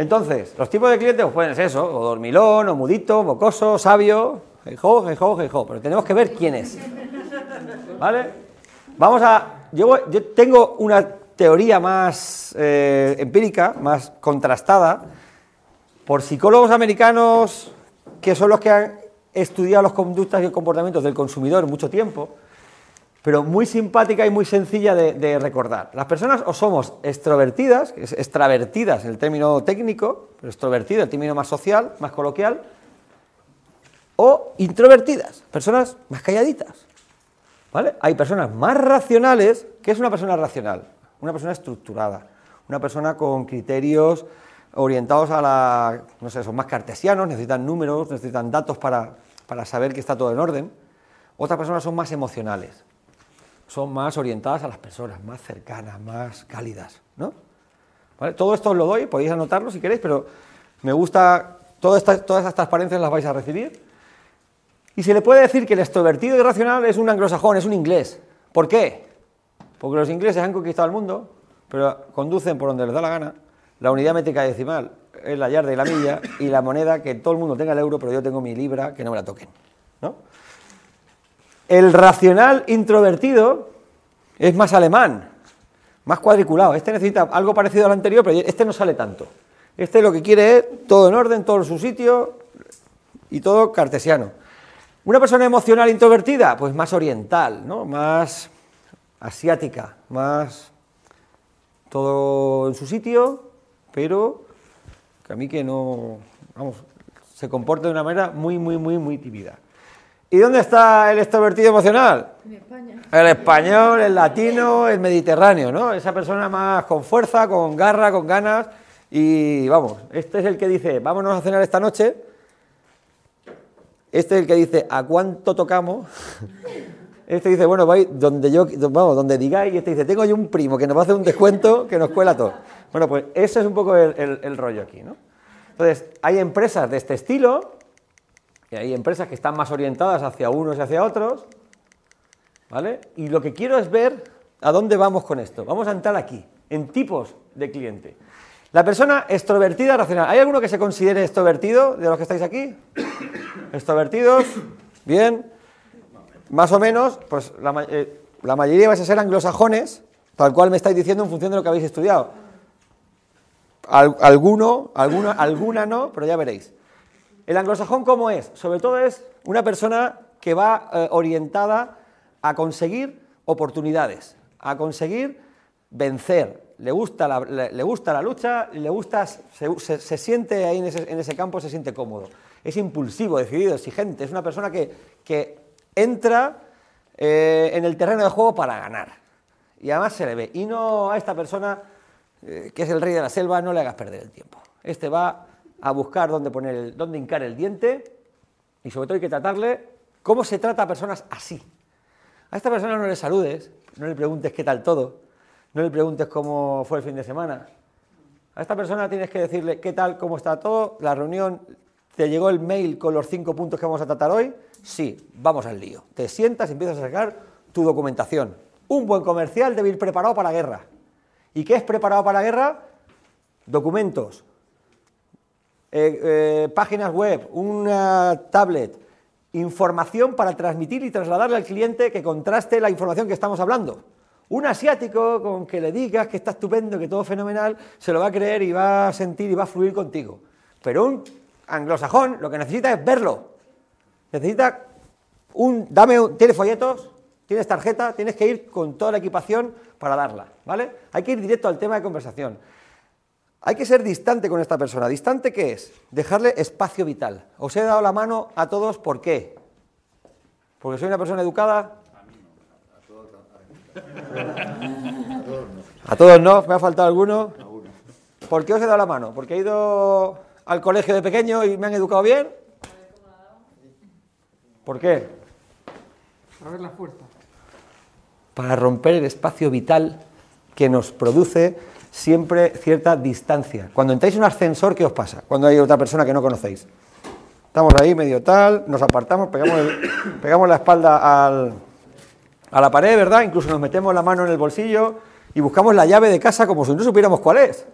Entonces, los tipos de clientes pues, pueden ser eso, o dormilón, o mudito, mocoso, sabio, jejo, jejo, jejo, pero tenemos que ver quién es. ¿Vale? Vamos a... Yo, yo tengo una teoría más eh, empírica, más contrastada, por psicólogos americanos que son los que han estudiado las conductas y comportamientos del consumidor mucho tiempo, pero muy simpática y muy sencilla de, recordar. Las personas o somos extrovertidas, extravertidas en el término técnico, pero extrovertida, el término más social, más coloquial, o introvertidas, personas más calladitas. ¿Vale? Hay personas más racionales. ¿Qué es una persona racional? Una persona estructurada, una persona con criterios orientados a la, no sé, son más cartesianos, necesitan números, necesitan datos para, para saber que está todo en orden. Otras personas son más emocionales, son más orientadas a las personas, más cercanas, más cálidas, ¿no? Todo esto os lo doy, podéis anotarlo si queréis, pero me gusta, todas estas, todas estas transparencias las vais a recibir. Y se le puede decir que el extrovertido irracional es un anglosajón, es un inglés. ¿Por qué? Porque los ingleses han conquistado el mundo, pero conducen por donde les da la gana. La unidad métrica decimal es la yarda y la milla, y la moneda, que todo el mundo tenga el euro, pero yo tengo mi libra, que no me la toquen. ¿no? El racional introvertido es más alemán, más cuadriculado. Este necesita algo parecido al anterior, pero este no sale tanto. Este lo que quiere es todo en orden, todo en su sitio y todo cartesiano. Una persona emocional introvertida, pues más oriental, ¿no? Más asiática, más todo en su sitio, pero que a mí que no, vamos, se comporta de una manera muy, muy, muy, muy tímida. ¿Y dónde está el extrovertido emocional? En España. El español, el latino, el mediterráneo, ¿no? Esa persona más con fuerza, con garra, con ganas. Y vamos, este es el que dice, vámonos a cenar esta noche. Este es el que dice, ¿a cuánto tocamos? Este dice, bueno, vais donde yo, vamos, donde digáis, y este dice, tengo yo un primo que nos va a hacer un descuento que nos cuela todo. Bueno, pues ese es un poco el, rollo aquí, ¿no? Entonces, hay empresas de este estilo, y hay empresas que están más orientadas hacia unos y hacia otros, ¿vale? Y lo que quiero es ver a dónde vamos con esto. Vamos a entrar aquí, en tipos de cliente. La persona extrovertida racional. ¿Hay alguno que se considere extrovertido de los que estáis aquí? ¿Extrovertidos? Bien. Más o menos, pues la, eh, mayoría vais a ser anglosajones, tal cual me estáis diciendo en función de lo que habéis estudiado. alguno, alguna, alguna no, pero ya veréis. El anglosajón, ¿cómo es? Sobre todo es una persona que va eh, orientada a conseguir oportunidades, a conseguir vencer. Le gusta la, le, gusta la lucha, le gusta, se, siente ahí en ese, campo, se siente cómodo. Es impulsivo, decidido, exigente. Es una persona que, que entra eh, en el terreno de juego para ganar. Y además se le ve. Y no a esta persona, eh, que es el rey de la selva, no le hagas perder el tiempo. Este va a buscar dónde, poner el, dónde hincar el diente y sobre todo hay que tratarle cómo se trata a personas así. A esta persona no le saludes, no le preguntes qué tal todo, no le preguntes cómo fue el fin de semana. A esta persona tienes que decirle qué tal, cómo está todo, la reunión, ¿te llegó el mail con los cinco puntos que vamos a tratar hoy? Sí, vamos al lío. Te sientas y empiezas a sacar tu documentación. Un buen comercial debe ir preparado para la guerra. ¿Y qué es preparado para la guerra? Documentos, eh, eh, páginas web, una tablet, información para transmitir y trasladarle al cliente que contraste la información que estamos hablando. Un asiático con que le digas que está estupendo, que todo fenomenal, se lo va a creer y va a sentir y va a fluir contigo. Pero un anglosajón lo que necesita es verlo, Necesita un, dame, ¿tienes folletos? ¿Tienes tarjeta? Tienes que ir con toda la equipación para darla, ¿vale? Hay que ir directo al tema de conversación. Hay que ser distante con esta persona. ¿Distante qué es? Dejarle espacio vital. Os he dado la mano a todos, ¿por qué? ¿Porque soy una persona educada? A mí no, a todos no. ¿A todos no? ¿Me ha faltado alguno? ¿Por qué os he dado la mano? ¿Porque he ido al colegio de pequeño y me han educado bien? ¿Por qué? Para ver la fuerza. Para romper el espacio vital que nos produce siempre cierta distancia. Cuando entráis en un ascensor, ¿qué os pasa? Cuando hay otra persona que no conocéis. Estamos ahí medio tal, nos apartamos, pegamos, pegamos la espalda al, a la pared, ¿verdad? Incluso nos metemos la mano en el bolsillo y buscamos la llave de casa como si no supiéramos cuál es.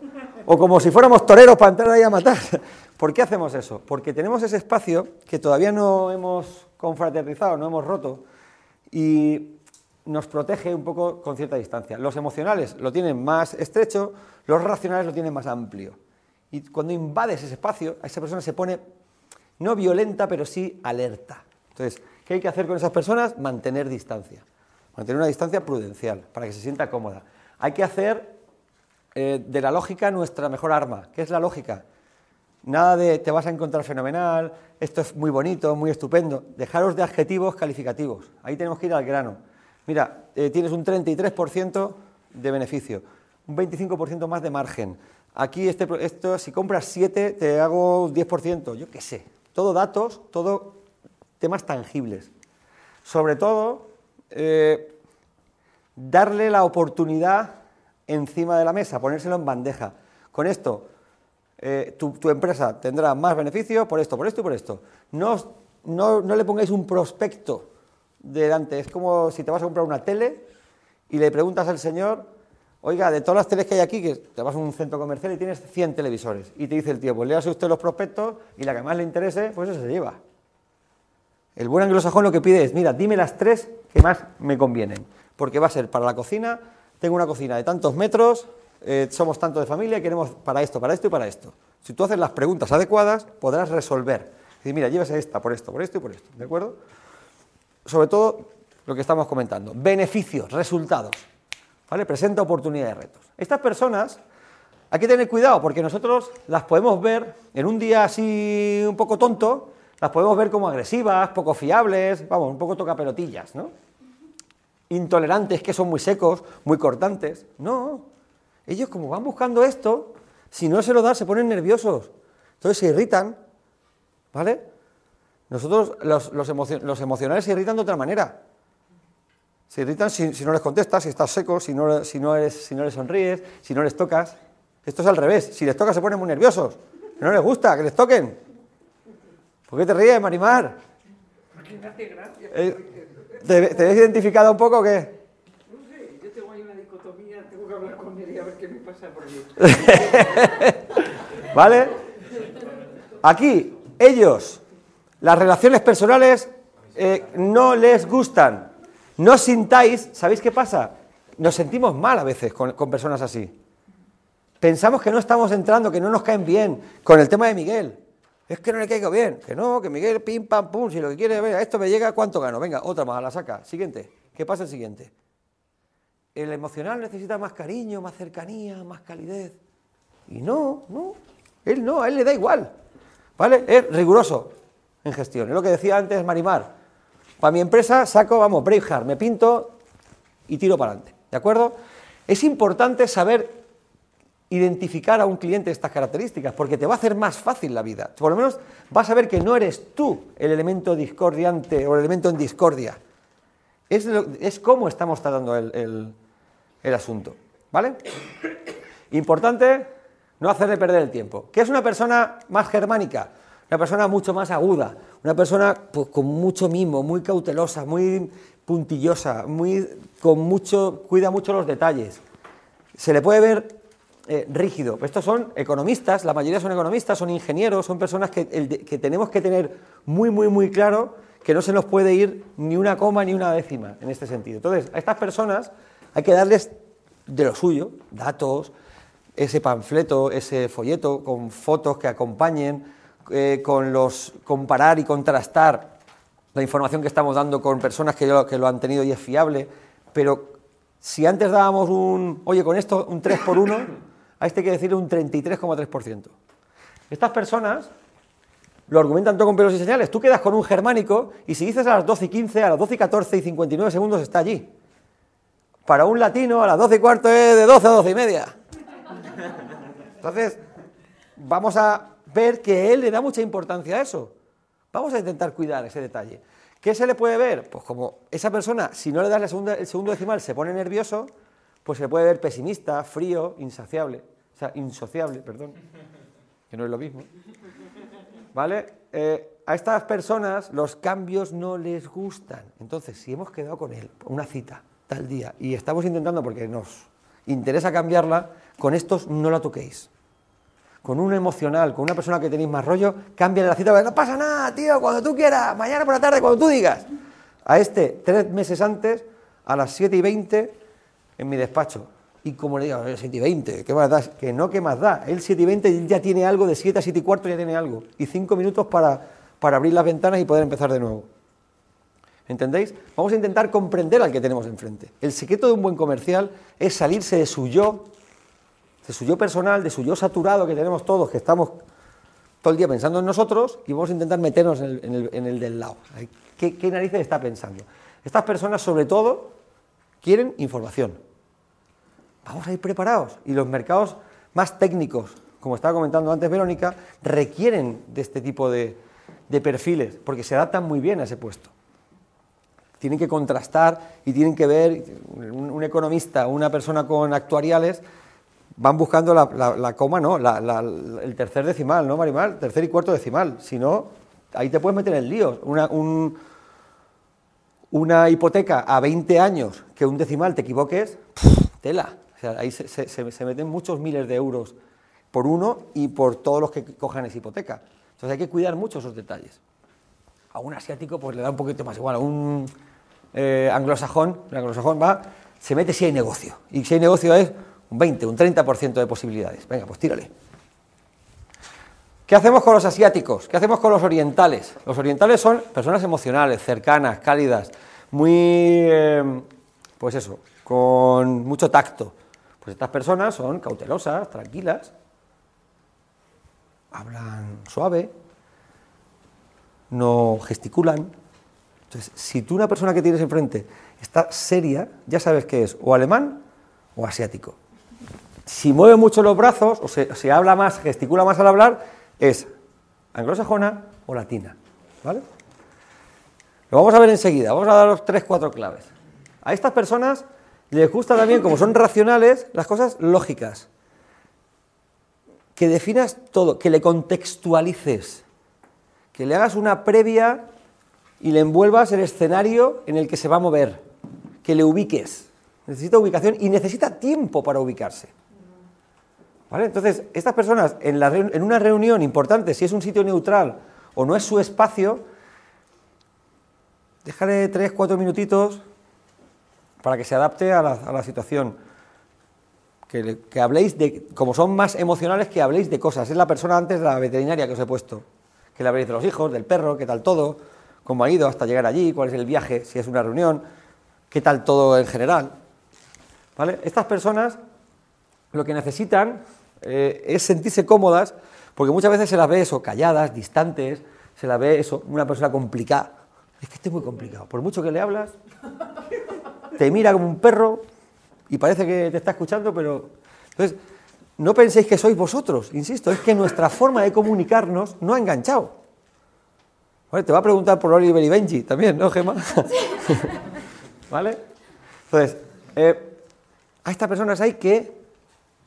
O como si fuéramos toreros para entrar ahí a matar. ¿Por qué hacemos eso? Porque tenemos ese espacio que todavía no hemos confraternizado, no hemos roto, y nos protege un poco con cierta distancia. Los emocionales lo tienen más estrecho, los racionales lo tienen más amplio. Y cuando invades ese espacio, a esa persona se pone no violenta, pero sí alerta. Entonces, ¿qué hay que hacer con esas personas? Mantener distancia. Mantener una distancia prudencial, para que se sienta cómoda. Hay que hacer eh, de la lógica nuestra mejor arma. ¿Qué es la lógica? Nada de te vas a encontrar fenomenal, esto es muy bonito, muy estupendo. Dejaros de adjetivos calificativos. Ahí tenemos que ir al grano. Mira, eh, tienes un 33% de beneficio, un 25% más de margen. Aquí este, esto, si compras 7 te hago 10%, yo qué sé. Todo datos, todo temas tangibles. Sobre todo, eh, darle la oportunidad encima de la mesa, ponérselo en bandeja. Con esto, eh, tu, empresa tendrá más beneficio por esto, por esto y por esto. No, no, no le pongáis un prospecto delante. Es como si te vas a comprar una tele y le preguntas al señor, oiga, de todas las teles que hay aquí, que te vas a un centro comercial y tienes 100 televisores. Y te dice el tío, pues léase usted los prospectos y la que más le interese, pues eso se lleva. El buen anglosajón lo que pide es, mira, dime las tres que más me convienen. Porque va a ser para la cocina, tengo una cocina de tantos metros, eh, somos tanto de familia, queremos para esto, para esto y para esto. Si tú haces las preguntas adecuadas, podrás resolver. Decir, mira, llévese esta por esto, por esto y por esto. ¿De acuerdo? Sobre todo lo que estamos comentando, beneficios, resultados. ¿Vale? Presenta oportunidades retos. Estas personas hay que tener cuidado porque nosotros las podemos ver en un día así un poco tonto, las podemos ver como agresivas, poco fiables, vamos, un poco tocapelotillas, ¿no? Intolerantes, que son muy secos, muy cortantes. No, ellos como van buscando esto, si no se lo dan se ponen nerviosos, entonces se irritan, ¿vale? Nosotros, los, emocionales se irritan de otra manera. Se irritan si, no les contestas, si estás seco, si no, si, no si no les sonríes, si no les tocas. Esto es al revés. Si les tocas se ponen muy nerviosos. No les gusta que les toquen. ¿Por qué te ríes, Marimar? Porque me hace gracia. Eh, ¿te, ¿Te ves identificado un poco o qué? No sé, yo tengo ahí una dicotomía, tengo que hablar con él y a ver qué me pasa por allí. ¿Vale? Aquí, ellos las relaciones personales eh, no les gustan. No sintáis, ¿sabéis qué pasa? Nos sentimos mal a veces con, personas así. Pensamos que no estamos entrando, que no nos caen bien. Con el tema de Miguel. Es que no le caigo bien. Que no, que Miguel, pim, pam, pum, si lo que quiere, venga, esto me llega, ¿cuánto gano? Venga, otra más, a la saca. Siguiente. ¿Qué pasa el siguiente? El emocional necesita más cariño, más cercanía, más calidez. Y no, no. Él no, a él le da igual. ¿Vale? Es riguroso en gestión. Es lo que decía antes Marimar. Para mi empresa saco, vamos, Braveheart, me pinto y tiro para adelante. ¿De acuerdo? Es importante saber identificar a un cliente estas características, porque te va a hacer más fácil la vida. Por lo menos vas a ver que no eres tú el elemento discordiante o el elemento en discordia. Es, es cómo estamos tratando el, el asunto. ¿Vale? Importante no hacerle perder el tiempo. ¿Qué es una persona más germánica? Una persona mucho más aguda, una persona pues, con mucho mimo, muy cautelosa, muy puntillosa, muy, con mucho, cuida mucho los detalles. Se le puede ver eh, rígido. Estos son economistas, la mayoría son economistas, son ingenieros, son personas que, que tenemos que tener muy, muy, muy claro que no se nos puede ir ni una coma ni una décima en este sentido. Entonces, a estas personas hay que darles de lo suyo, datos, ese panfleto, ese folleto con fotos que acompañen, eh, con los comparar y contrastar la información que estamos dando con personas que, que lo han tenido y es fiable, pero si antes dábamos un, oye, con esto un 3 por 1, a este hay que decir un 33,3%. Estas personas lo argumentan todo con pelos y señales. Tú quedas con un germánico y si dices a las 12 y 15, a las 12 y 14 y 59 segundos está allí. Para un latino, a las 12 y cuarto es de 12 a 12 y media. Entonces, vamos a ver que él le da mucha importancia a eso. Vamos a intentar cuidar ese detalle. ¿Qué se le puede ver? Pues como esa persona, si no le das el segundo decimal, se pone nervioso, pues se puede ver pesimista, frío, insaciable. O sea, insociable, perdón, que no es lo mismo. ¿Vale? Eh, a estas personas los cambios no les gustan. Entonces, si hemos quedado con él, una cita, tal día, y estamos intentando, porque nos interesa cambiarla, con estos no la toquéis. Con un emocional, con una persona que tenéis más rollo, cambia la cita, no pasa nada, tío, cuando tú quieras, mañana por la tarde, cuando tú digas. A este, tres meses antes, a las 7 y 20, en mi despacho. Y como le digo, 7 y 20, ¿qué más da? Que no, ¿qué más da? Él 7 y 20 ya tiene algo, de 7 a 7 y cuarto ya tiene algo. Y 5 minutos para, para abrir las ventanas y poder empezar de nuevo. ¿Entendéis? Vamos a intentar comprender al que tenemos enfrente. El secreto de un buen comercial es salirse de su yo de su yo personal, de su yo saturado que tenemos todos, que estamos todo el día pensando en nosotros y vamos a intentar meternos en el, del lado. ¿Qué, ¿Qué, narices está pensando? Estas personas, sobre todo, quieren información. Vamos a ir preparados. Y los mercados más técnicos, como estaba comentando antes Verónica, requieren de este tipo de, perfiles, porque se adaptan muy bien a ese puesto. Tienen que contrastar y tienen que ver, un economista, una persona con actuariales, van buscando la, coma, ¿no? el tercer decimal, ¿no, Marimar? Tercer y cuarto decimal. Si no, ahí te puedes meter en líos. Una, hipoteca a 20 años que un decimal te equivoques, tela. O sea, ahí se, meten muchos miles de euros por uno y por todos los que cojan esa hipoteca. Entonces hay que cuidar mucho esos detalles. A un asiático pues le da un poquito más igual. A un eh, anglosajón, un anglosajón va, se mete si hay negocio. Y si hay negocio es un 20, un 30% de posibilidades. Venga, pues tírale. ¿Qué hacemos con los asiáticos? ¿Qué hacemos con los orientales? Los orientales son personas emocionales, cercanas, cálidas, muy, eh, pues eso, con mucho tacto. Pues estas personas son cautelosas, tranquilas, hablan suave, no gesticulan. Entonces, si tú una persona que tienes enfrente está seria, ya sabes que es o alemán o asiático si mueve mucho los brazos, o se, habla más, gesticula más al hablar, es anglosajona o latina. ¿Vale? Lo vamos a ver enseguida, vamos a dar los tres, cuatro claves. A estas personas les gusta también, como son racionales, las cosas lógicas. Que definas todo, que le contextualices, que le hagas una previa y le envuelvas el escenario en el que se va a mover, que le ubiques. Necesita ubicación y necesita tiempo para ubicarse. Entonces, estas personas en, una reunión importante, si es un sitio neutral o no es su espacio, déjale tres, cuatro minutitos para que se adapte a la, situación. Que, que, habléis de, como son más emocionales, que habléis de cosas. Es la persona antes de la veterinaria que os he puesto. Que le habléis de los hijos, del perro, qué tal todo, cómo ha ido hasta llegar allí, cuál es el viaje, si es una reunión, qué tal todo en general. ¿Vale? Estas personas lo que necesitan eh, es sentirse cómodas, porque muchas veces se las ve eso, calladas, distantes, se las ve eso, una persona complicada. Es que este es muy complicado. Por mucho que le hablas, te mira como un perro y parece que te está escuchando, pero. Entonces, no penséis que sois vosotros, insisto, es que nuestra forma de comunicarnos no ha enganchado. te va a preguntar por Oliver y Benji también, ¿no, Gemma? ¿Vale? Entonces, eh, a estas personas hay que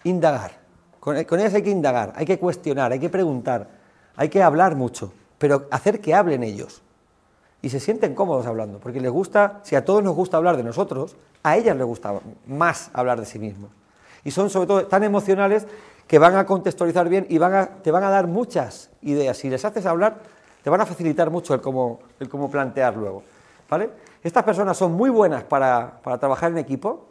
indagar. Con, ellas hay que indagar, hay que cuestionar, hay que preguntar, hay que hablar mucho, pero hacer que hablen ellos. Y se sienten cómodos hablando, porque les gusta, si a todos nos gusta hablar de nosotros, a ellas les gusta más hablar de sí mismos. Y son sobre todo tan emocionales que van a contextualizar bien y a, te van a dar muchas ideas. Si les haces hablar, te van a facilitar mucho el cómo, plantear luego. ¿vale? Estas personas son muy buenas para, trabajar en equipo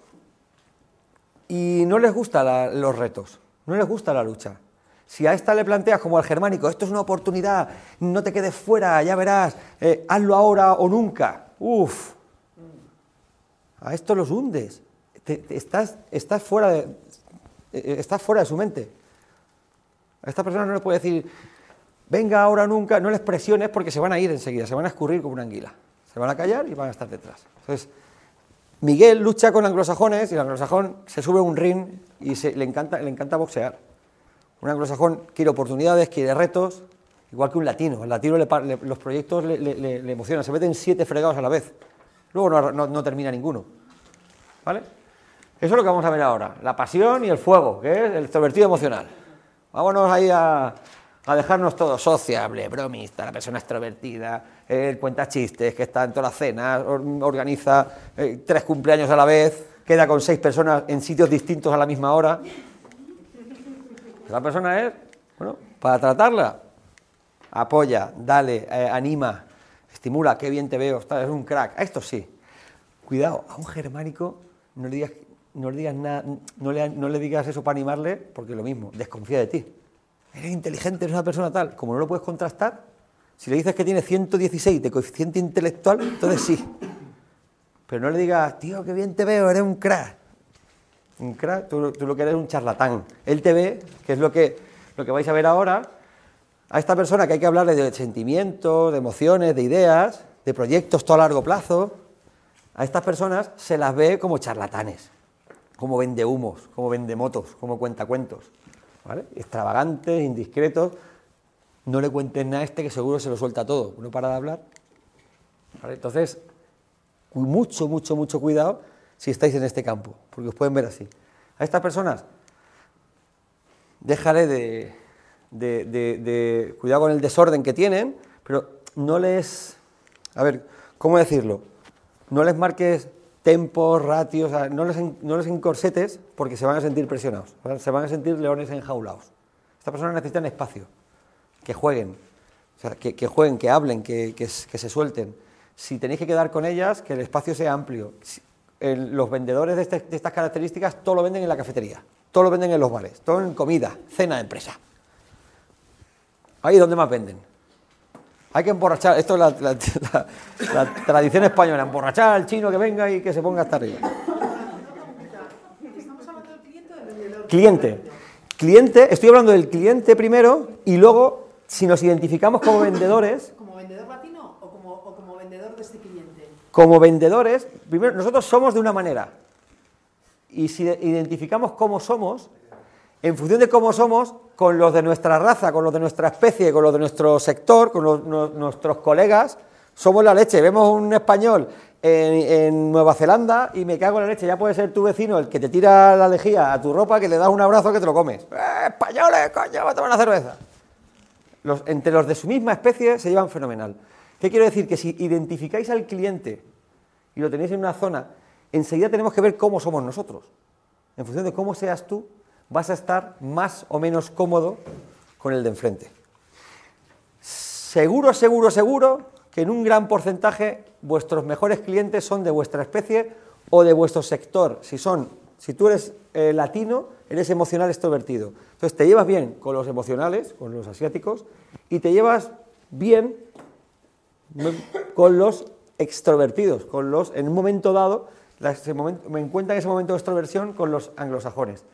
y no les gustan los retos. No les gusta la lucha. Si a esta le planteas como al germánico, esto es una oportunidad, no te quedes fuera, ya verás, eh, hazlo ahora o nunca. Uf, a esto los hundes. estás, estás, fuera de, eh, estás fuera de su mente. A esta persona no le puede decir, venga ahora o nunca, no les presiones porque se van a ir enseguida, se van a escurrir como una anguila. Se van a callar y van a estar detrás. Entonces, Miguel lucha con anglosajones y el anglosajón se sube a un ring y le, encanta, le encanta boxear. Un anglosajón quiere oportunidades, quiere retos, igual que un latino. Al latino los proyectos le, emocionan, se meten siete fregados a la vez. Luego no, termina ninguno. ¿Vale? Eso es lo que vamos a ver ahora, la pasión y el fuego, que es el extrovertido emocional. Vámonos ahí a, a dejarnos todo sociable, bromista, la persona extrovertida, el cuenta chistes, que está en todas las cenas, organiza eh, tres cumpleaños a la vez, queda con seis personas en sitios distintos a la misma hora. La persona es Bueno, para tratarla, apoya, dale, eh, anima, estimula, qué bien te veo, eres un crack. A esto sí. Cuidado, a un germánico no le digas, no le digas nada, no le, no le digas eso para animarle, porque lo mismo, desconfía de ti. Eres inteligente, eres una persona tal. Como no lo puedes contrastar, si le dices que tiene 116 de coeficiente intelectual, entonces sí. Pero no le digas, tío, qué bien te veo, eres un crack. Un crack, tú, lo que eres es un charlatán. Él te ve, que es lo que, lo que vais a ver ahora, a esta persona que hay que hablarle de sentimientos, de emociones, de ideas, de proyectos todo a largo plazo, a estas personas se las ve como charlatanes, como vendehumos, como vendemotos, como cuentacuentos, extravagantes, indiscretos. No le cuentes nada a este que seguro se lo suelta todo. Uno para de hablar. Entonces, mucho, mucho, mucho cuidado si estáis en este campo, porque os pueden ver así. A estas personas, déjale de- de- de- cuidado con el desorden que tienen, pero no les, a ver, ¿cómo decirlo? No les marques tempos, ratios, no les, en- no les encorsetes porque se van a sentir presionados, se van a sentir leones enjaulados. Estas personas necesitan espacio, que jueguen, o sea, que, jueguen, que hablen, que, se suelten. Si tenéis que quedar con ellas, que el espacio sea amplio. Los vendedores de, este- de estas características todo lo venden en la cafetería, todo lo venden en los bares, todo en comida, cena de empresa. Ahí es donde más venden. Hay que emborrachar, esto es la, la- la- la tradición española, emborrachar al chino que venga y que se ponga hasta arriba. ¿Estamos hablando del cliente o del vendedor? Cliente. Cliente, estoy hablando del cliente primero y luego, si nos identificamos como vendedores, ¿Como vendedor latino o como, o como vendedor de este cliente? como vendedores, primero, nosotros somos de una manera. Y si de- identificamos cómo somos, en función de cómo somos, con los de nuestra raza, con los de nuestra especie, con los de nuestro sector, con nuestros colegas, somos la leche. Vemos un español en, Nueva Zelanda y me cago en la leche. Ya puede ser tu vecino el que te tira la lejía a tu ropa, que le das un abrazo que te lo comes. ¡Eh, españoles, coño, va a tomar una cerveza! Entre los de su misma especie se llevan fenomenal. ¿Qué quiero decir? Que si identificáis al cliente y lo tenéis en una zona, enseguida tenemos que ver cómo somos nosotros. En función de cómo seas tú, vas a estar más o menos cómodo con el de enfrente. Seguro, seguro, seguro que en un gran porcentaje vuestros mejores clientes son de vuestra especie o de vuestro sector. Si son, si tú eres eh, latino, eres emocional extrovertido. Entonces te llevas bien con los emocionales, con los asiáticos, y te llevas bien con los extrovertidos, con los, en un momento dado, me encuentro en ese momento de extroversión con los anglosajones.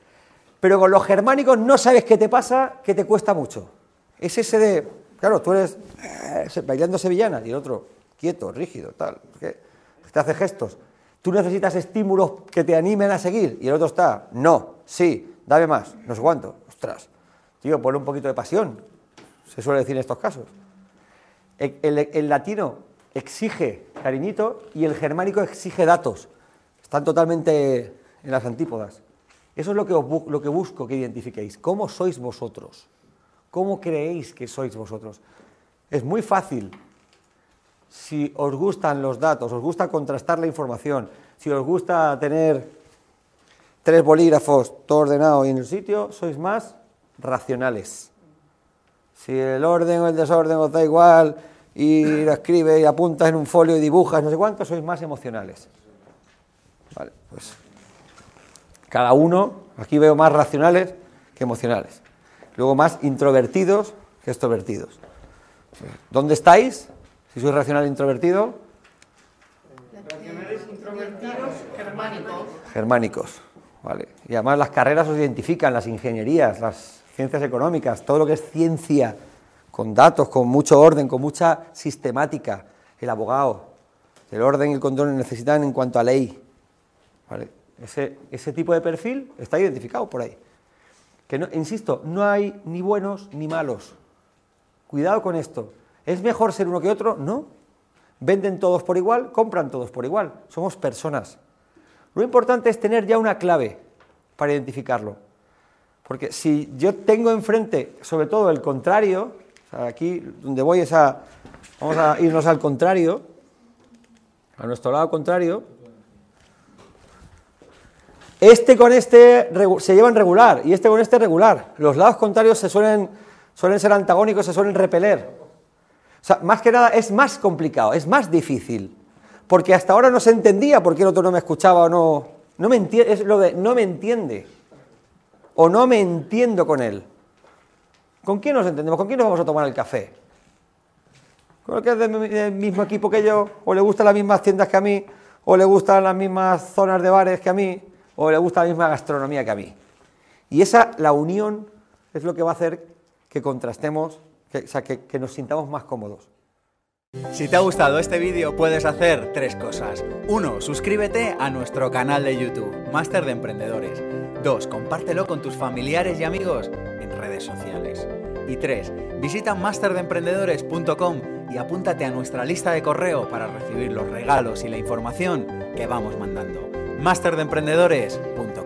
Pero con los germánicos no sabes qué te pasa, que te cuesta mucho. Es ese de, claro, tú eres eh, bailando sevillana y el otro quieto, rígido, tal, que te hace gestos. Tú necesitas estímulos que te animen a seguir y el otro está, no, sí, dame más, no sé cuánto. Ostras, tío, ponle un poquito de pasión, se suele decir en estos casos. El, el- el latino exige cariñito y el germánico exige datos. Están totalmente en las antípodas. Eso es lo que, lo que busco que identifiquéis. ¿Cómo sois vosotros? ¿Cómo creéis que sois vosotros? Es muy fácil. Si os gustan los datos, os gusta contrastar la información, si os gusta tener tres bolígrafos, todo ordenado y en el sitio, sois más racionales. Si el orden o el desorden os da igual y lo escribes y apuntas en un folio y dibujas, no sé cuánto, sois más emocionales. Vale, pues cada uno, aquí veo más racionales que emocionales. Luego más introvertidos que extrovertidos. ¿Dónde estáis? Si sois racional e introvertido, Racionales introvertidos, germánicos. germánicos. ¿vale? Y además las carreras os identifican, las ingenierías, las ciencias económicas, todo lo que es ciencia, con datos, con mucho orden, con mucha sistemática. El abogado, el orden y el control necesitan en cuanto a ley. ¿vale? Ese, ese tipo de perfil está identificado por ahí. Que no, insisto, no hay ni buenos ni malos. Cuidado con esto. ¿Es mejor ser uno que otro? No. Venden todos por igual, compran todos por igual. Somos personas. Lo importante es tener ya una clave para identificarlo. Porque si yo tengo enfrente, sobre todo el contrario, aquí donde voy vamos a irnos al contrario, a nuestro lado contrario, este con este se llevan regular y este con este regular. Los lados contrarios se suelen suelen ser antagónicos, se suelen repeler. O sea, más que nada es más complicado, es más difícil. Porque hasta ahora no se entendía por qué el otro no me escuchaba o no. No me entiende, es lo de no me entiende. O no me entiendo con él. ¿Con quién nos entendemos? ¿Con quién nos vamos a tomar el café? ¿Con el que es del mismo equipo que yo? ¿O le gustan las mismas tiendas que a mí? ¿O le gustan las mismas zonas de bares que a mí? ¿O le gusta la misma gastronomía que a mí? Y esa, la unión, es lo que va a hacer que contrastemos, que, o sea, que, nos sintamos más cómodos. Si te ha gustado este vídeo puedes hacer tres cosas. Uno, suscríbete a nuestro canal de YouTube, Máster de Emprendedores. Dos, compártelo con tus familiares y amigos en redes sociales. Y tres, visita masterdeemprendedores.com y apúntate a nuestra lista de correo para recibir los regalos y la información que vamos mandando. masterdeemprendedores.com